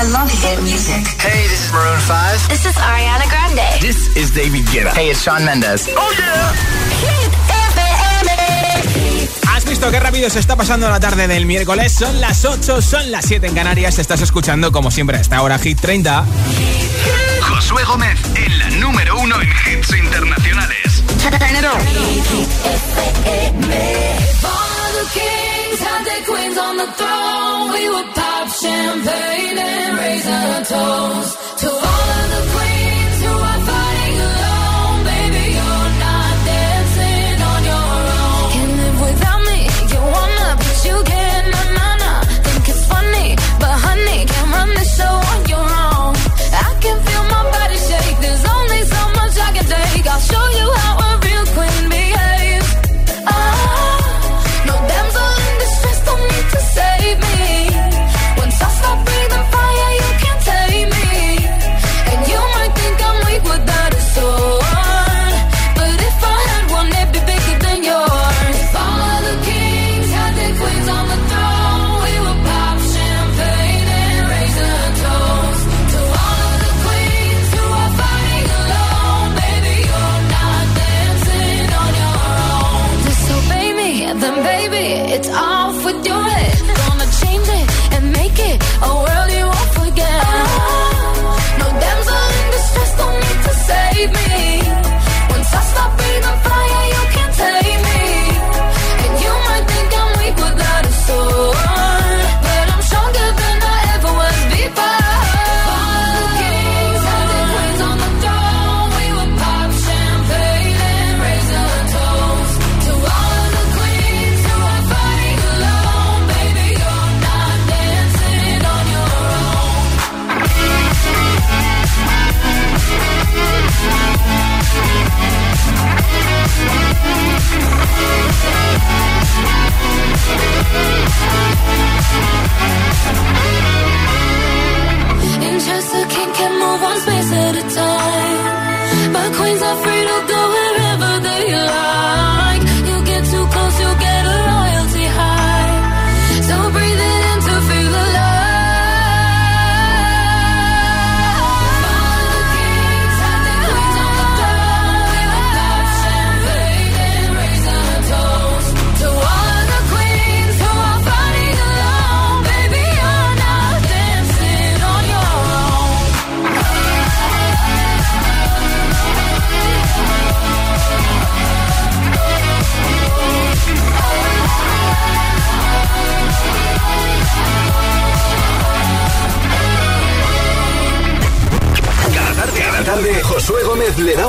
I love hit music. Hey, this is Maroon 5. This is Ariana Grande. This is David Guetta. Hey, it's Shawn Mendes. Oh yeah. Hit ¿Has visto qué rápido se está pasando la tarde del miércoles? Son las 8, son las 7 en Canarias. Estás escuchando, como siempre, a esta hora Hit 30. Josué Gómez en la número uno en hits internacionales. Champagne and raise a toast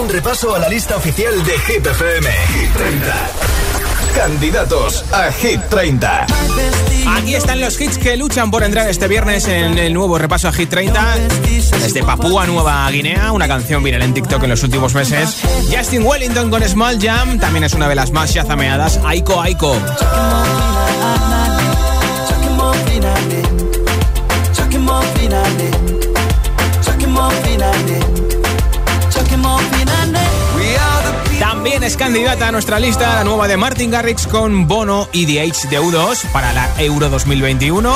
un repaso a la lista oficial de Hit FM. Hit 30. Candidatos a Hit 30. Aquí están los hits que luchan por entrar este viernes en el nuevo repaso a Hit 30. Desde Papúa Nueva Guinea, una canción viral en TikTok en los últimos meses. Justin Wellington con Small Jam, también es una de las más yazameadas. Aiko Aiko. Candidata a nuestra lista la nueva de Martin Garrix con Bono y The H de U2 para la Euro 2021.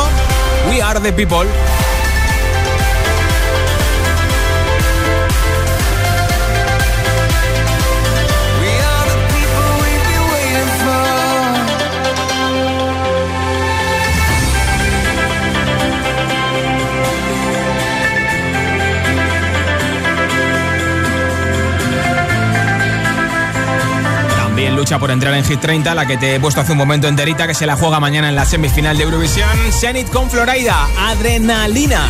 We Are the People. Por entrar en Hit 30, la que te he puesto hace un momento enterita, que se la juega mañana en la semifinal de Eurovisión. Zenit con Florida, Adrenalina.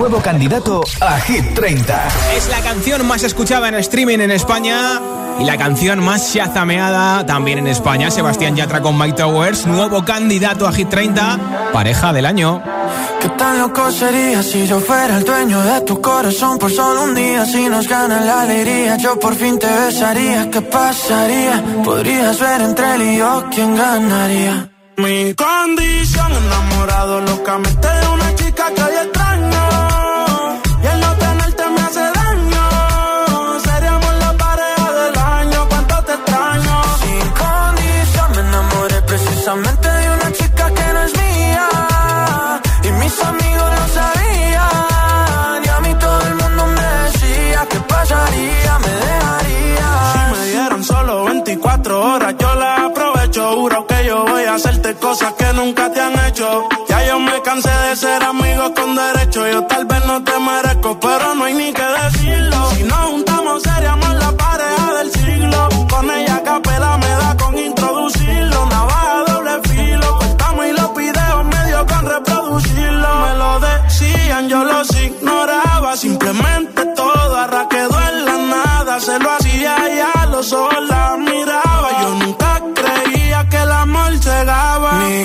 Nuevo candidato a Hit 30. Es la canción más escuchada en streaming en España Y la canción más chazameada también en España, Sebastián Yatra con Mike Towers, nuevo candidato a Hit 30, pareja del año. ¿Qué tan loco sería si yo fuera el dueño de tu corazón por solo un día? Si nos gana la alegría, yo por fin te besaría. ¿Qué pasaría? Podrías ver entre él y yo quién ganaría. Mi condición, enamorado locamente de una chica que hoy extraño. Nunca te han hecho. Ya yo me cansé de ser amigos con derecho. Yo tal vez no te merezco, pero no hay ni que decirlo.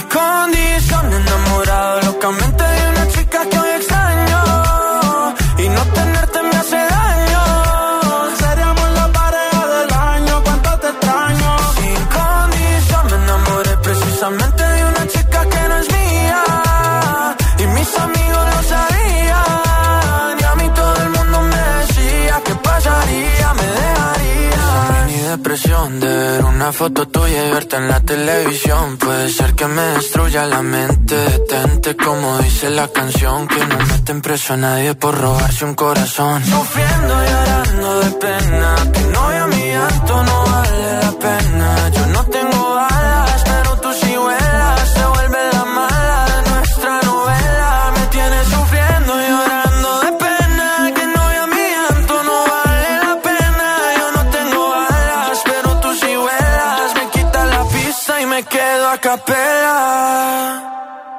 Condición enamorado locamente de una chica que hoy extraño. Y no tenerte me hace daño. Seríamos la pareja del año, cuánto te extraño. Sin condición me enamoré precisamente de una chica que no es mía. Y mis amigos lo sabían. Y a mí todo el mundo me decía que pasaría, me dejaría. Esa depresión de ver una foto verte en la televisión. Puede ser que me destruya la mente. Detente como dice la canción. Que no meten preso a nadie por robarse un corazón. Sufriendo y llorando de pena. Que no a mi llanto no vale la pena. Yo no tengo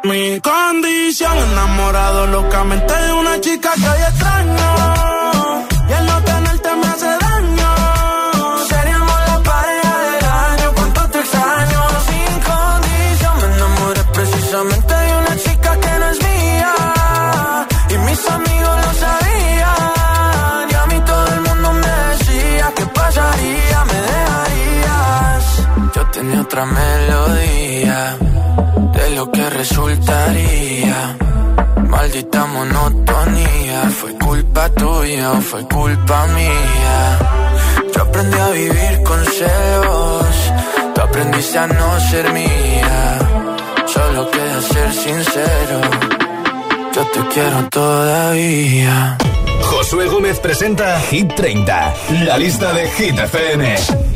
Mi condición, enamorado locamente de una chica que hoy extraño. Y el no tenerte me hace daño. Seríamos la pareja del año, cuánto te extraño. Sin condición, me enamoré precisamente de una chica que no es mía. Y mis amigos lo sabían. Y a mí todo el mundo me decía que pasaría, me dejarías. Yo tenía otra melodía de lo que resultaría. Maldita monotonía, fue culpa tuya o fue culpa mía. Yo aprendí a vivir con celos, tú aprendiste a no ser mía. Solo queda ser sincero, yo te quiero todavía. Josué Gómez presenta Hit 30, la lista de Hit FM.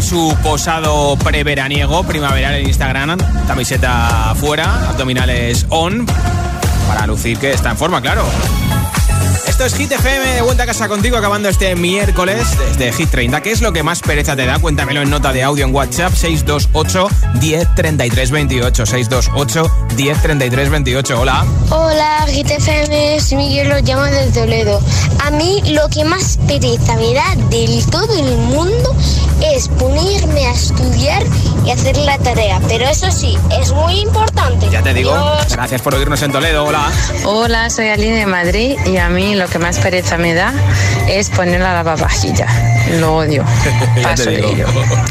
su posado preveraniego primaveral en Instagram. Camiseta fuera, abdominales on. Para lucir que está en forma, claro. Esto es Hit FM, de vuelta a casa contigo, acabando este miércoles desde Hit 30. ¿Qué es lo que más pereza te da? Cuéntamelo en nota de audio en WhatsApp 628 10 33 28. 628 10 33 28. Hola. Hola, GTFM, soy Miguel, lo llamo desde Toledo. A mí lo que más pereza me da del todo el mundo es ponerme a estudiar y hacer la tarea. Pero eso sí, es muy importante. Ya te digo. Adiós. Gracias por oírnos en Toledo. Hola. Hola, soy Aline de Madrid y a mí lo que más pereza me da es poner la lavavajilla. Lo odio. ya Paso te de digo. ello.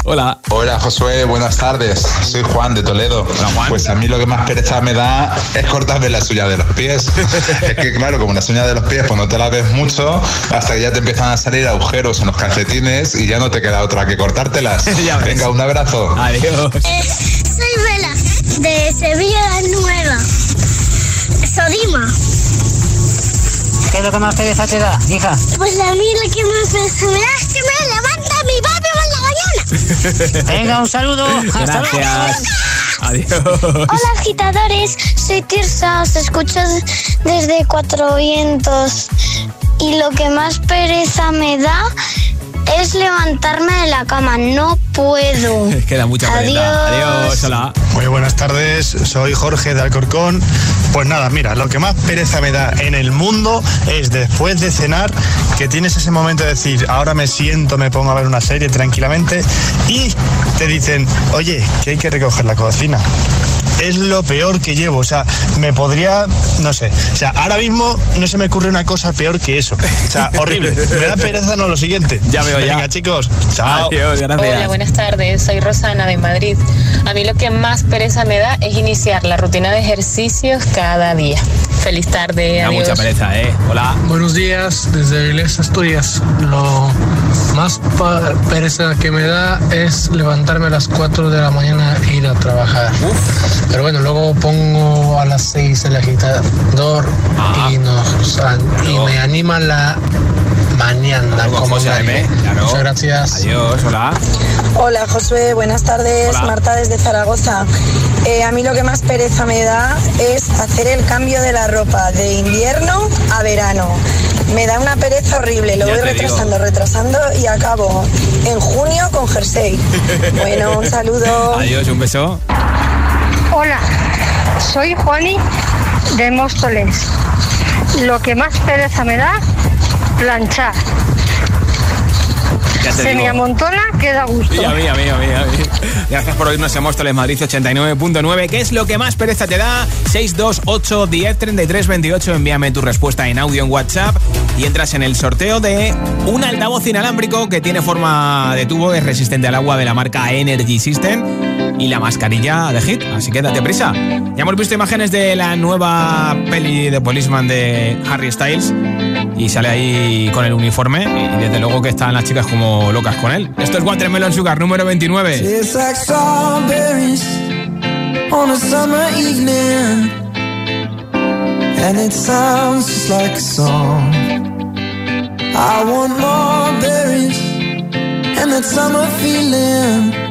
Hola. Hola Josué, buenas tardes. Soy Juan de Toledo. Juan. Pues a mí lo que más pereza me da es cortarme las uñas de los pies. es que claro, como las uñas de los pies pues no te las ves mucho hasta que ya te empiezan a salir agujeros en los calcetines y ya no te queda otra que cortártelas. Ya ves. Venga, un abrazo. Adiós. soy Vela, de Sevilla Nueva. Sodima. ¿Qué es lo que más pereza te da, hija? Pues a mí lo que más pereza me da es que me levanta mi papi por la mañana. Venga, un saludo. Hasta luego. Gracias. Adiós. Hola agitadores, soy Tirsa, os escucho desde Cuatro Vientos y lo que más pereza me da es levantarme de la cama, no puedo. Queda mucha pereza. Adiós. Adiós. Hola. Muy buenas tardes, soy Jorge de Alcorcón. Pues nada, mira, lo que más pereza me da en el mundo es después de cenar que tienes ese momento de decir, ahora me siento, me pongo a ver una serie tranquilamente y te dicen, oye, que hay que recoger la cocina. Es lo peor que llevo, o sea, me podría, no sé, o sea, ahora mismo no se me ocurre una cosa peor que eso. O sea, horrible. Me da pereza no lo siguiente. Ya veo ya. Venga, chicos, chao. Adiós. Gracias. Hola, buenas tardes. Soy Rosana de Madrid. A mí lo que más pereza me da es iniciar la rutina de ejercicios cada día. Feliz tarde. Da Adiós. mucha pereza, ¿eh? Hola. Buenos días, desde Avilés, Asturias. Lo más pereza que me da es levantarme a las 4 de la mañana e trabajar. Pero bueno, luego pongo a las 6 el agitador y, nos, y me anima la mañana. Como José. M, claro. Muchas gracias. Adiós. Hola. Hola Josué, buenas tardes, Hola. Marta desde Zaragoza. Eh, a mí lo que más pereza me da es hacer el cambio de la ropa de invierno a verano. Me da una pereza horrible, lo Ya voy digo. retrasando, retrasando y acabo en junio con jersey. Bueno, un saludo. Adiós. Un beso. Hola, soy Juani de Móstoles. Lo que más pereza me da, planchar. Ya te Se me amontona, queda gusto. Y a mí, a mí, a mí, a mí. Gracias por oírnos en Móstoles Madrid 89.9. ¿Qué es lo que más pereza te da? 628 10 33 28. Envíame tu respuesta en audio en WhatsApp y entras en el sorteo de un altavoz inalámbrico que tiene forma de tubo, es resistente al agua de la marca Energy System y la mascarilla de Hit. Así que date prisa. Ya hemos visto imágenes de la nueva peli de Policeman de Harry Styles y sale ahí con el uniforme y desde luego que están las chicas como locas con él. Esto es Watermelon Sugar número 29. It's like strawberries on a summer evening, and it sounds just like a song. I want more berries and that summer feeling.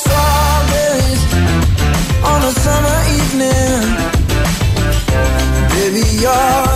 strawberries on a summer evening. Baby, you're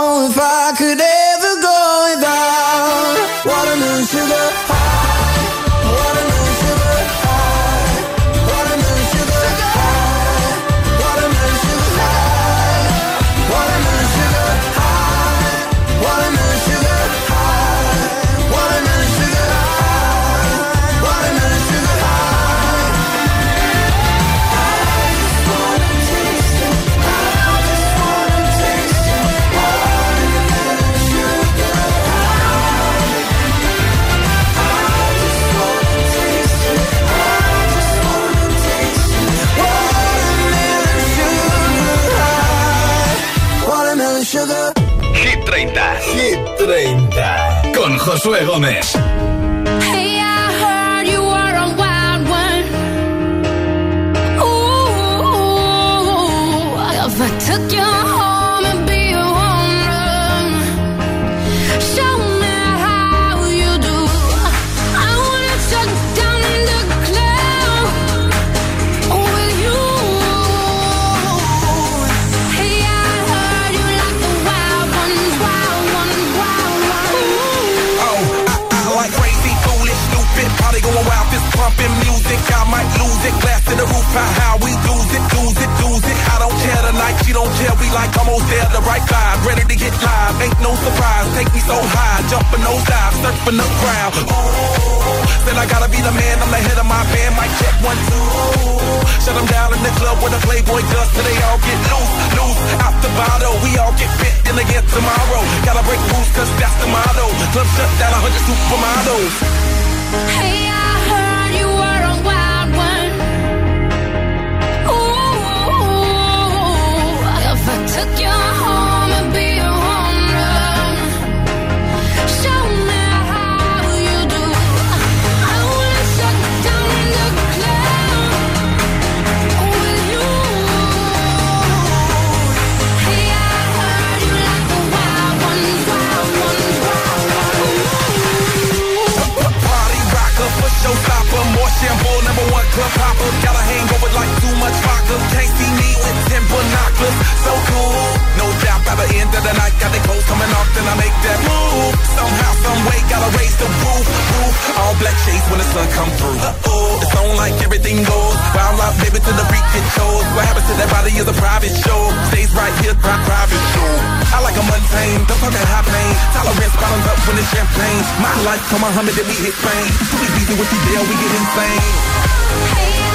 Josué Gómez. Shampoo, number one club hopper. Got a hangover like too much vodka. Can't see me with ten binoculars. So cool, the end of the night. Got the clothes coming off, then I make that move. Somehow, some way, gotta raise the roof, roof. All black shades when the sun come through. Uh-oh, it's on like everything goes. Wild out, baby, to the freak it shows. What happens to that body is a private show. Stays right here, pri- private show. I like a mundane, talk that high pain. Tolerance bottoms up when it's champagne. My life, come Muhammad, then we hit Spain. Too easy with you there, we get insane. Hey,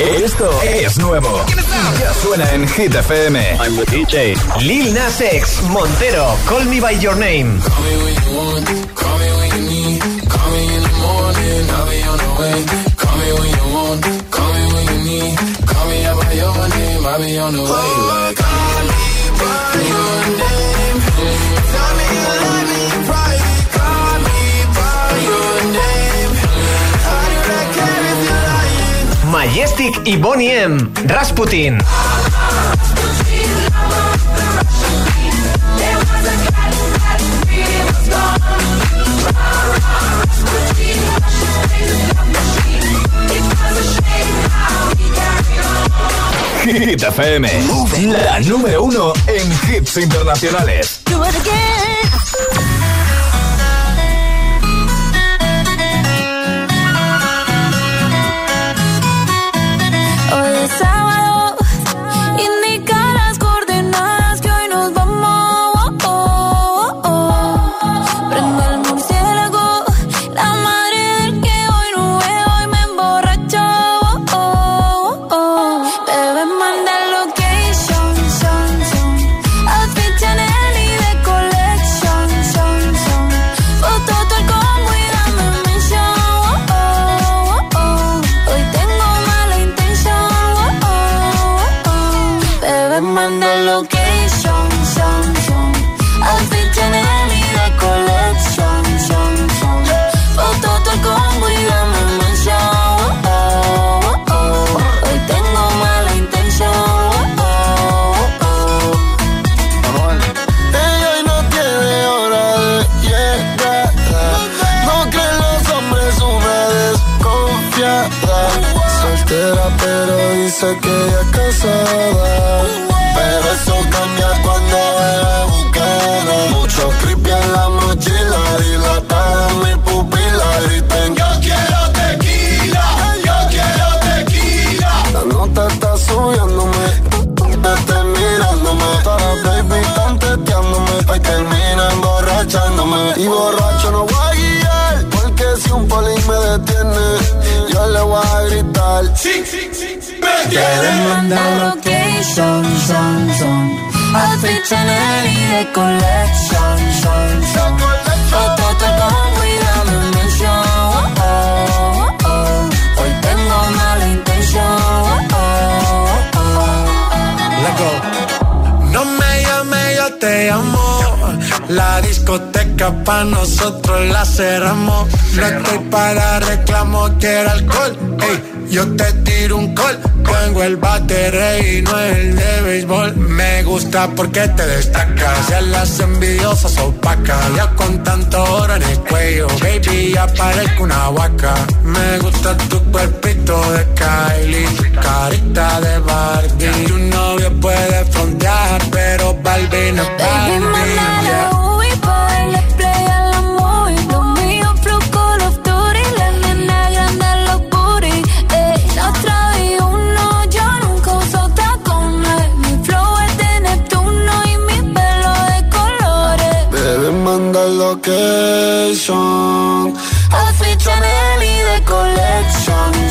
Esto es nuevo. Ya suena en Hit FM. I'm the DJ. Lil Nas X, Montero, Call Me By Your Name. Call me when you want, call me when you need. Call me in the morning, I'll be on the way. Call me when you want, call me when you need. Call me out by your name, I'll be on the way. Majestic y Bonnie M. Rasputin. Hit FM. La número uno en hits internacionales. Do it again. Hoy dice que ella es casada. Pero eso cambia cuando era bucana. Mucho creepy en la mochila. Dilatada en mi pupila. Griten, yo quiero tequila. Yo quiero tequila. La nota está subiéndome. Esté mirándome. Las baby están teteándome. Pa' termina emborrachándome. Y borracho no voy a guiar. Porque si un poli me detiene, yo le voy a gritar. Sí. Me Quieren mandar location, son, son. Outfit Chanel y de collection, son, son. Foto te pongo y dame mention. Hoy tengo mala intención. No me llame, yo te llamo. La discoteca pa' nosotros la cerramos. No estoy para reclamo, quiero alcohol. Ey, yo te tiro un call. Tengo el bate y no el de béisbol. Me gusta porque te destacas. Ya las envidiosas opacas. Ya con tanto oro en el cuello. Baby, ya parezco una vaca. Me gusta tu cuerpito de Kylie. tu Carita de Barbie. Tu novio puede frontear, pero Barbie no es Barbie.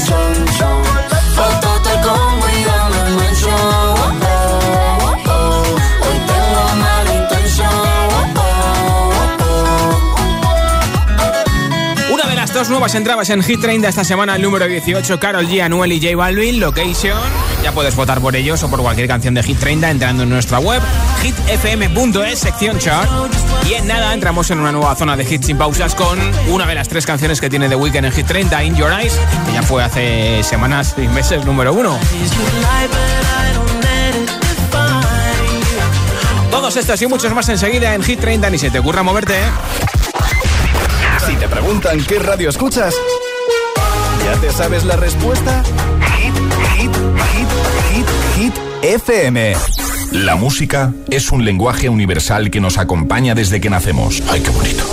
Collection, nuevas entradas en Hit 30 esta semana, el número 18, Carol G, Anuel y J Balvin, Location. Ya puedes votar por ellos o por cualquier canción de Hit 30 entrando en nuestra web, hitfm.es, sección chart. Y en nada entramos en una nueva zona de hits sin pausas con una de las tres canciones que tiene The Weeknd en Hit 30, In Your Eyes, que ya fue hace semanas y meses número uno. Todos estos y muchos más enseguida en Hit 30, ni se te ocurra moverte, ¿eh? Si te preguntan qué radio escuchas, ¿ya te sabes la respuesta? Hit, hit, hit, hit, hit, FM. La música es un lenguaje universal que nos acompaña desde que nacemos. ¡Ay, qué bonito!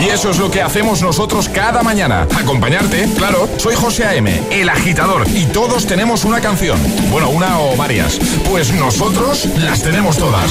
Y eso es lo que hacemos nosotros cada mañana. Acompañarte, claro. Soy José A.M., el agitador, y todos tenemos una canción. Bueno, una o varias. Pues nosotros las tenemos todas.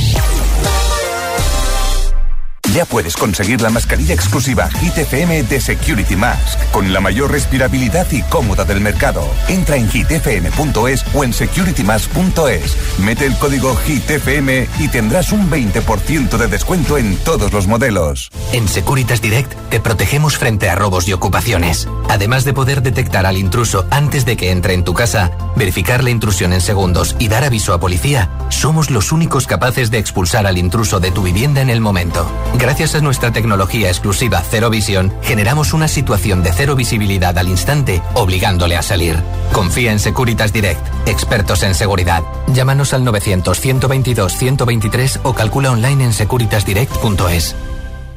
Ya puedes conseguir la mascarilla exclusiva Hit FM de Security Mask, con la mayor respirabilidad y cómoda del mercado. Entra en hitfm.es o en securitymask.es. Mete el código HITFM y tendrás un 20% de descuento en todos los modelos. En Securitas Direct te protegemos frente a robos y ocupaciones. Además de poder detectar al intruso antes de que entre en tu casa, verificar la intrusión en segundos y dar aviso a policía, somos los únicos capaces de expulsar al intruso de tu vivienda en el momento. Gracias a nuestra tecnología exclusiva Cero Visión, generamos una situación de cero visibilidad al instante, obligándole a salir. Confía en Securitas Direct, expertos en seguridad. Llámanos al 900-122-123 o calcula online en securitasdirect.es.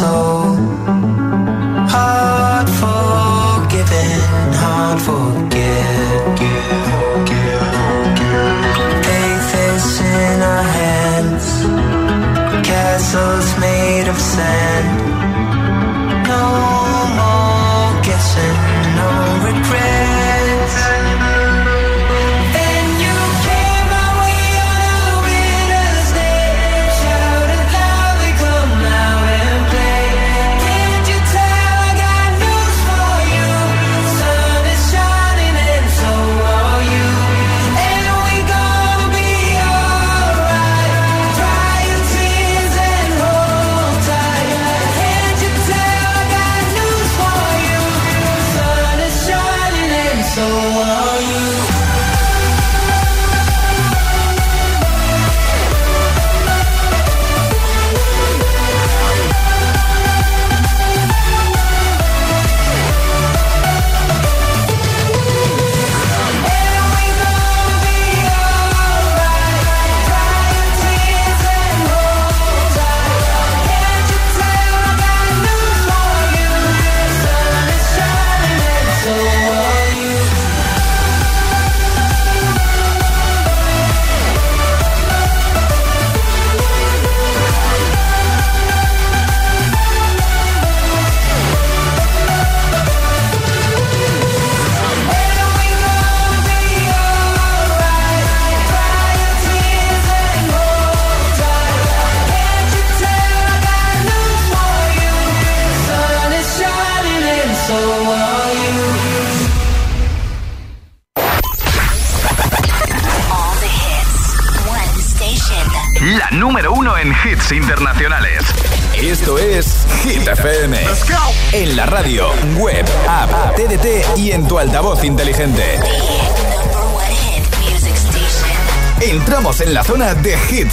so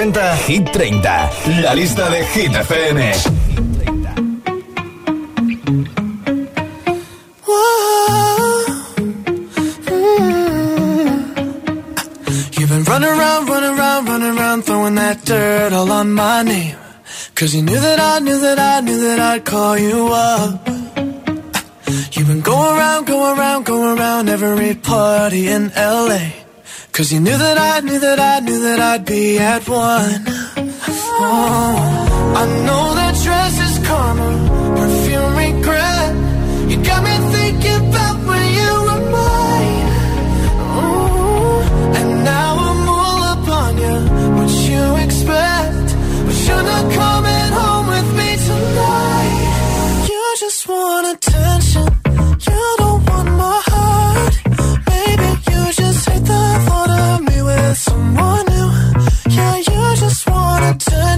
presenta Hit 30, la lista de Hit FM. You've been running around, running around, running around, throwing that dirt all on my name. Cause you knew that I knew that I knew that I'd call you up. You've been going around, going around, going around every party in LA. Cause you knew that I knew that I knew that I'd be at one. Oh, I know that dress is karma, perfume regret. You got me thinking about when you were mine. And now I'm all up on you. What you expect? But you're not coming home with me tonight. You just wanna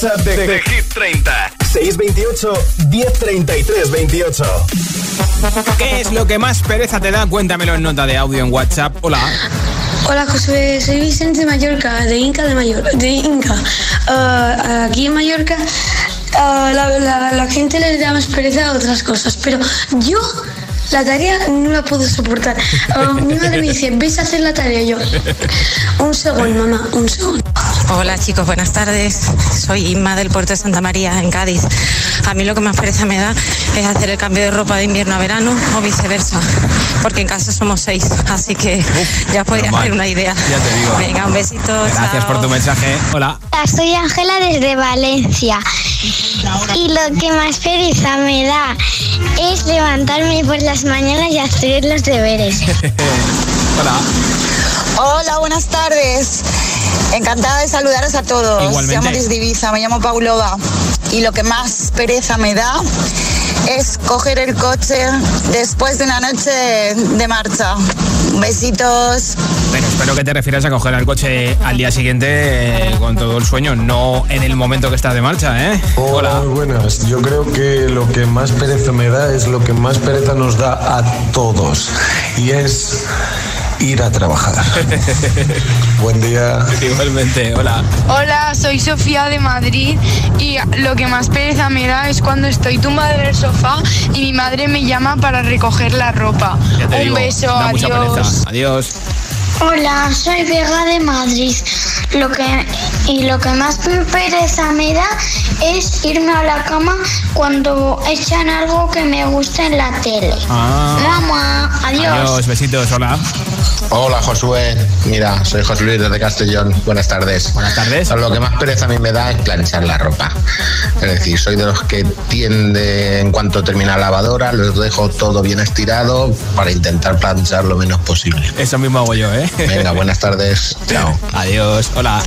WhatsApp de, de, Hit 30. 628 1033 28. ¿Qué es lo que más pereza te da? Cuéntamelo en nota de audio en WhatsApp. Hola. Hola José, soy Vicente de Mallorca, de Inca de Mallorca. De Inca. Uh, aquí en Mallorca uh, la, la, la, gente le da más pereza a otras cosas, pero yo la tarea no la puedo soportar. Uh, mi madre me dice, ves a hacer la tarea yo. Un segundo, mamá, un segundo. Hola chicos, buenas tardes. Soy Inma del puerto de Santa María, en Cádiz. A mí lo que más pereza me da es hacer el cambio de ropa de invierno a verano o viceversa, porque en casa somos seis, así que Uf, ya podía hacer una idea. Ya te digo. Venga, un besito. Gracias chao. por tu mensaje. Hola. Soy Ángela desde Valencia y lo que más pereza me da es levantarme por las mañanas y hacer los deberes. Hola. Hola, buenas tardes. Encantada de saludaros a todos. Igualmente. Llamo desde Ibiza, me llamo Paulova. Y lo que más pereza me da es coger el coche después de una noche de marcha. Besitos. Bueno, espero que te refieras a coger el coche al día siguiente eh, con todo el sueño, no en el momento que estás de marcha, ¿eh? Hola. Muy buenas. Yo creo que lo que más pereza me da es lo que más pereza nos da a todos. Y es ir a trabajar. Buen día. Igualmente, hola. Hola, soy Sofía de Madrid y lo que más pereza me da es cuando estoy tumbada en el sofá y mi madre me llama para recoger la ropa. Un digo, beso, adiós. pereza. Adiós. Hola, soy Vega de Madrid. Lo que, y lo que más pereza me da es irme a la cama cuando echan algo que me gusta en la tele. Ah. Mamá, adiós. Adiós, besitos, hola. Hola Josué, mira, soy José Luis desde Castellón, buenas tardes. Buenas tardes. Lo que más pereza a mí me da es planchar la ropa. Es decir, soy de los que tiende, en cuanto termina la lavadora, los dejo todo bien estirado para intentar planchar lo menos posible. Eso mismo hago yo, ¿eh? Venga, buenas tardes, chao. Adiós, hola.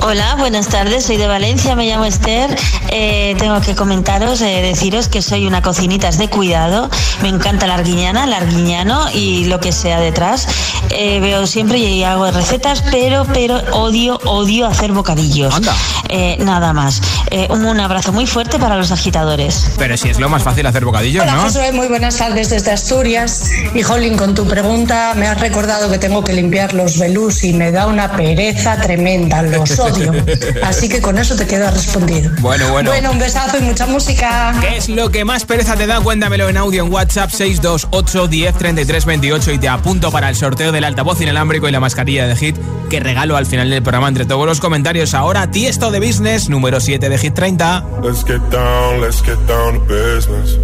Hola, buenas tardes, soy de Valencia, me llamo Esther. Eh, tengo que comentaros, eh, deciros que soy una cocinitas de cuidado. Me encanta la arguiñana, el arguiñano y lo que sea detrás. Eh, veo siempre y hago recetas, pero, pero odio, odio hacer bocadillos. Eh, nada más. Eh, un, un abrazo muy fuerte para los agitadores. Pero si es lo más fácil hacer bocadillos, Hola ¿no? Josué, muy buenas tardes desde Asturias. Y Jolín, con tu pregunta me has recordado que tengo que limpiar los velús y me da una pereza tremenda, los odio. Así que con eso te queda respondido. Bueno, bueno. Bueno, un besazo y mucha música. ¿Qué es lo que más pereza te da? Cuéntamelo en audio en WhatsApp 628 10 33 28 y te apunto para el sorteo del altavoz inalámbrico y la mascarilla de Hit que regalo al final del programa entre todos los comentarios. Ahora Tiesto de Business, número 7 de Hit 30. Let's get down, let's get down to business.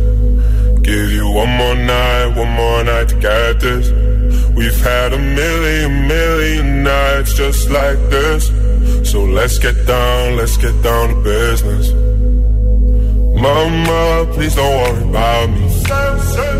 Give you one more night, one more night to get this. We've had a million, million nights just like this. So let's get down, let's get down to business. Mama, please don't worry about me.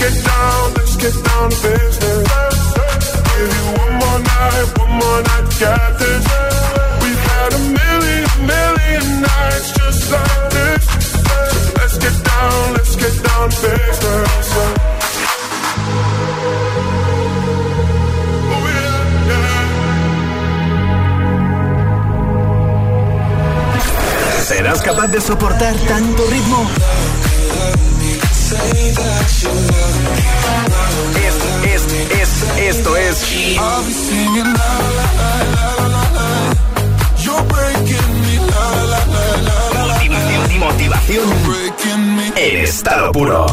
Get down, let's get down to business. Get this. Million, nights just like this. Let's get down, let's get down to business. ¿Serás capaz de soportar tanto ritmo? Es, es, es, esto es. Motivación, motivación en estado puro.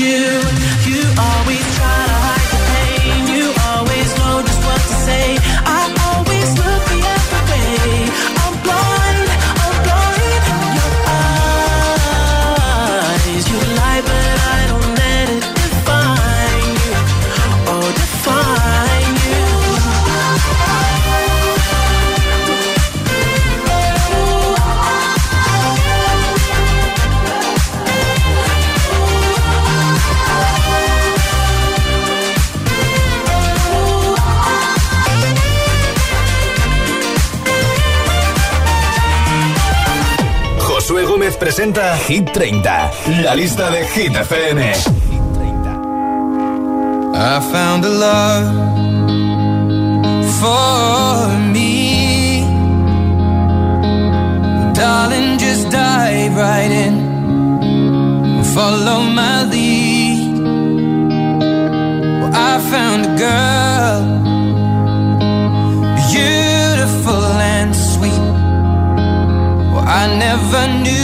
You. Presenta Hit 30, la lista de Hit FM. I found a love for me. Darling, just dive right in. Follow my lead. Well, I found a girl, beautiful and sweet. Well, I never knew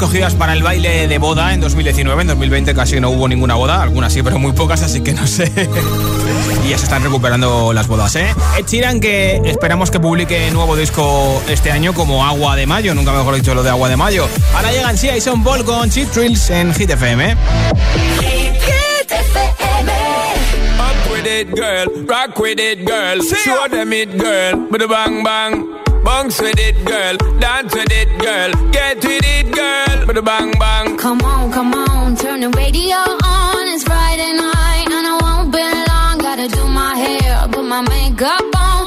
escogidas para el baile de boda en 2019. En 2020 casi no hubo ninguna boda, algunas sí, pero muy pocas, así que no sé. y ya se están recuperando las bodas, ¿eh? Ed que esperamos que publique nuevo disco este año como Agua de Mayo, nunca mejor dicho lo de Agua de Mayo. Ahora llegan Sia y Son Paul con Cheat Thrills en Hit FM. ¿eh? Hit Up with it, girl. Rock with it, girl. Show them it, girl. With a bang bang. Bounce with it, girl. Dance with it, girl. Get with it, girl. Put a bang bang. Come on, come on. Turn the radio on. It's Friday night and I won't be long. Gotta do my hair, put my makeup on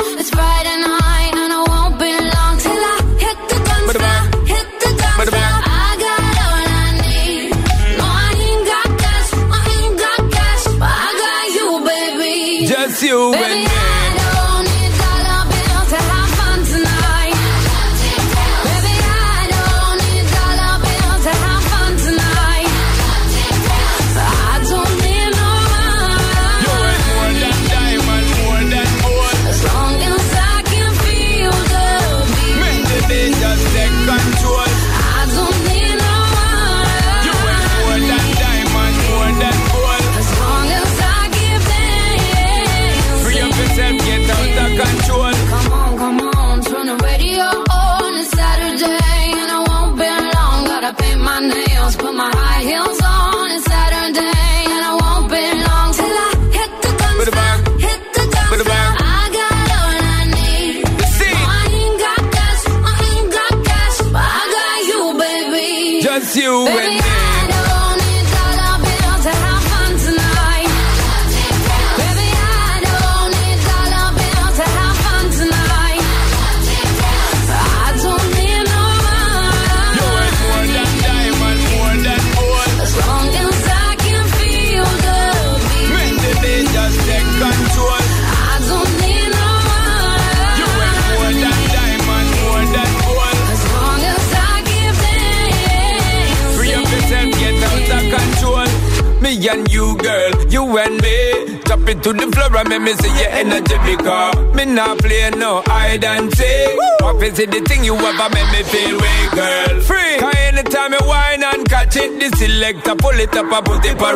is it the thing you ever make me feel way, girl? Free. Cause anytime you whine and catch it, this selector pull it up and put it for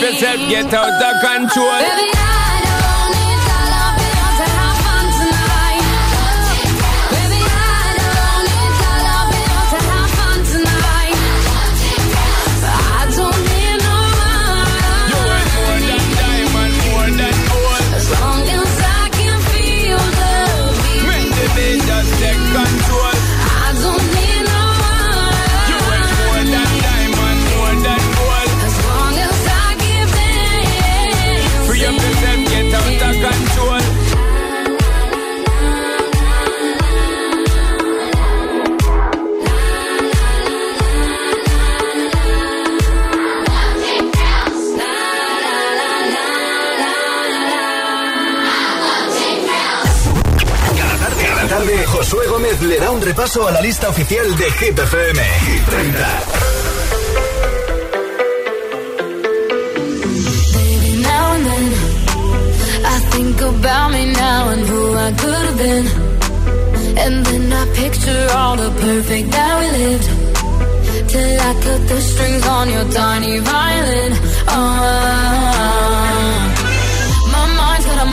yourself, get out of control. Baby, Jiménez le da un repaso a la lista oficial de Hit FM. Hit 30. Baby, now and then, I think about me now and who I could have been. And then I picture all the perfect that we lived. Till I cut the strings on your tiny violin. Oh.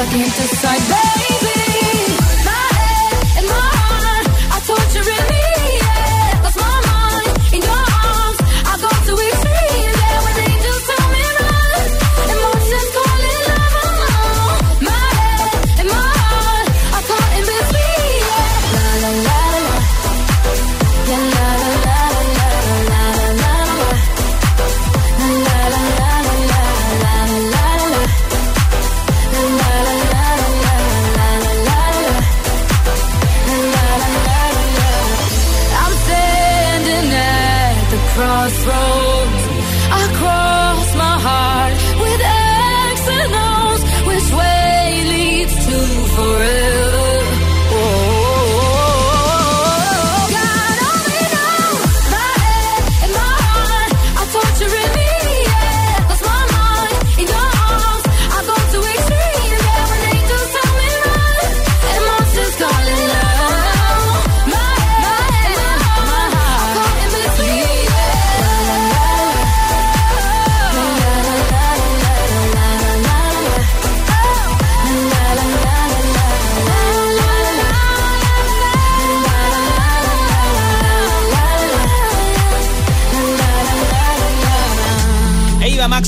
I can't decide.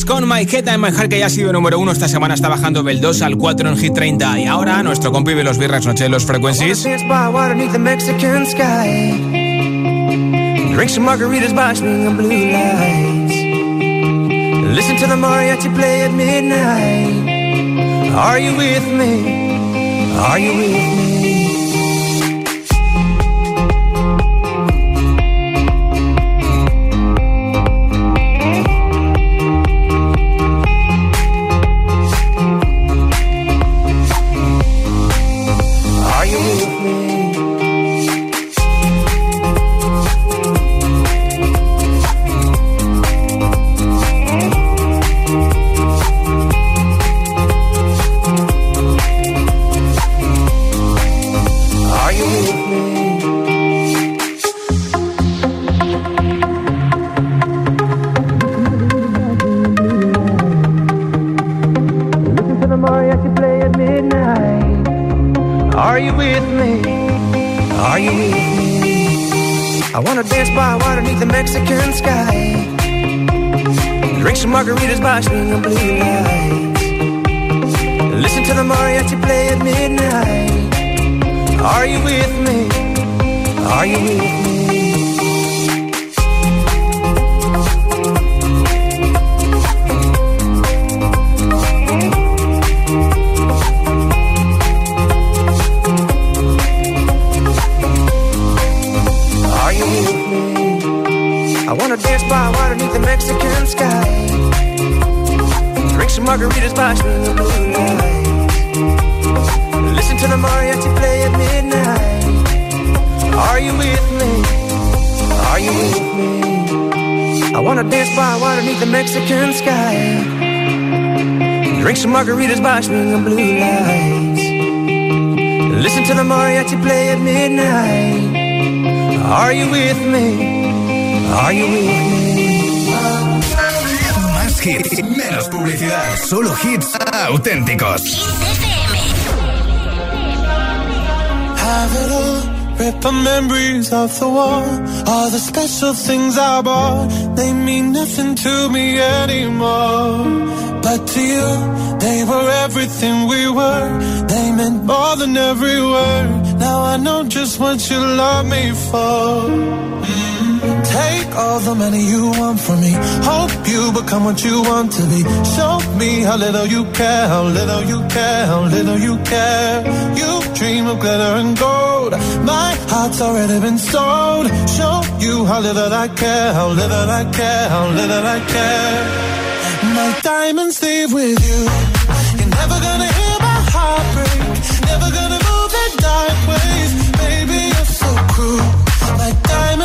Con My Head and My Heart, que ya ha sido número uno esta semana, está bajando del 2 al 4 en Hit 30. Y ahora nuestro compi de los viernes noche los frequencies. Drink some margaritas by swinging blue lights. Listen to the mariachi play at midnight. Are you with me? Are you with me? Margaritas by string of blue lights. Listen to the mariachi play at midnight. Are you with me? Are you with me? a dance by water beneath the Mexican sky. Drink some margaritas by moonlight. Listen to the mariachi play at midnight. Are you with me? Are you with me? I wanna dance by water beneath the Mexican sky. Drink some margaritas by blue lights. Listen to the mariachi play at midnight. Are you with me? Más hits, menos publicidad. Solo hits auténticos. Have it all. Rip the memories of the war. All the special things I bought. They mean nothing to me anymore. But to you, they were everything we were. They meant more than every word. Now I know just what you love me for. Take all the money you want from me. Hope you become what you want to be. Show me how little you care, how little you care, how little you care. You dream of glitter and gold. My heart's already been sold. Show you how little I care, how little I care, how little I care. My diamonds leave with you.